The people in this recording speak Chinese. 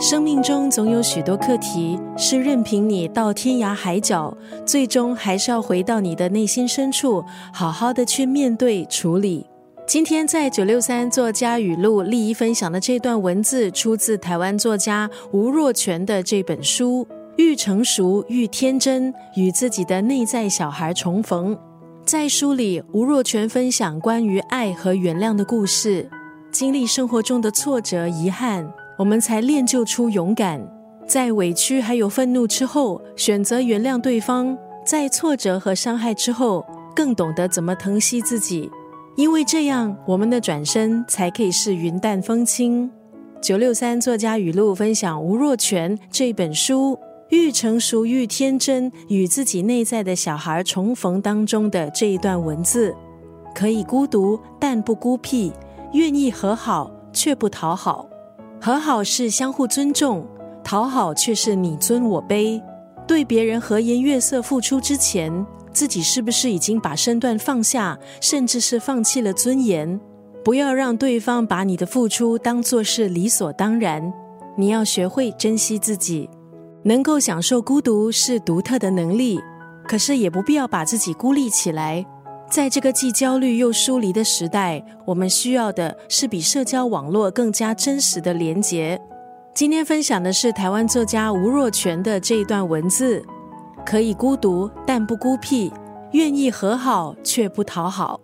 生命中总有许多课题，是任凭你到天涯海角，最终还是要回到你的内心深处，好好的去面对处理。今天在九六三作家语录立一分享的这段文字，出自台湾作家吴若权的这本书《愈成熟愈天真，与自己的内在小孩重逢》。在书里，吴若权分享关于爱和原谅的故事，经历生活中的挫折、遗憾。我们才练就出勇敢，在委屈还有愤怒之后，选择原谅对方；在挫折和伤害之后，更懂得怎么疼惜自己。因为这样，我们的转身才可以是云淡风轻。九六三作家语录分享吴若权这本书《愈成熟愈天真，与自己内在的小孩重逢》当中的这一段文字：可以孤独，但不孤僻；愿意和好，却不讨好。和好是相互尊重，讨好却是你尊我卑。对别人和颜悦色付出之前，自己是不是已经把身段放下，甚至是放弃了尊严？不要让对方把你的付出当作是理所当然。你要学会珍惜自己，能够享受孤独是独特的能力，可是也不必要把自己孤立起来。在这个既焦虑又疏离的时代，我们需要的是比社交网络更加真实的连结。今天分享的是台湾作家吴若权的这一段文字：可以孤独，但不孤僻；愿意和好，却不讨好。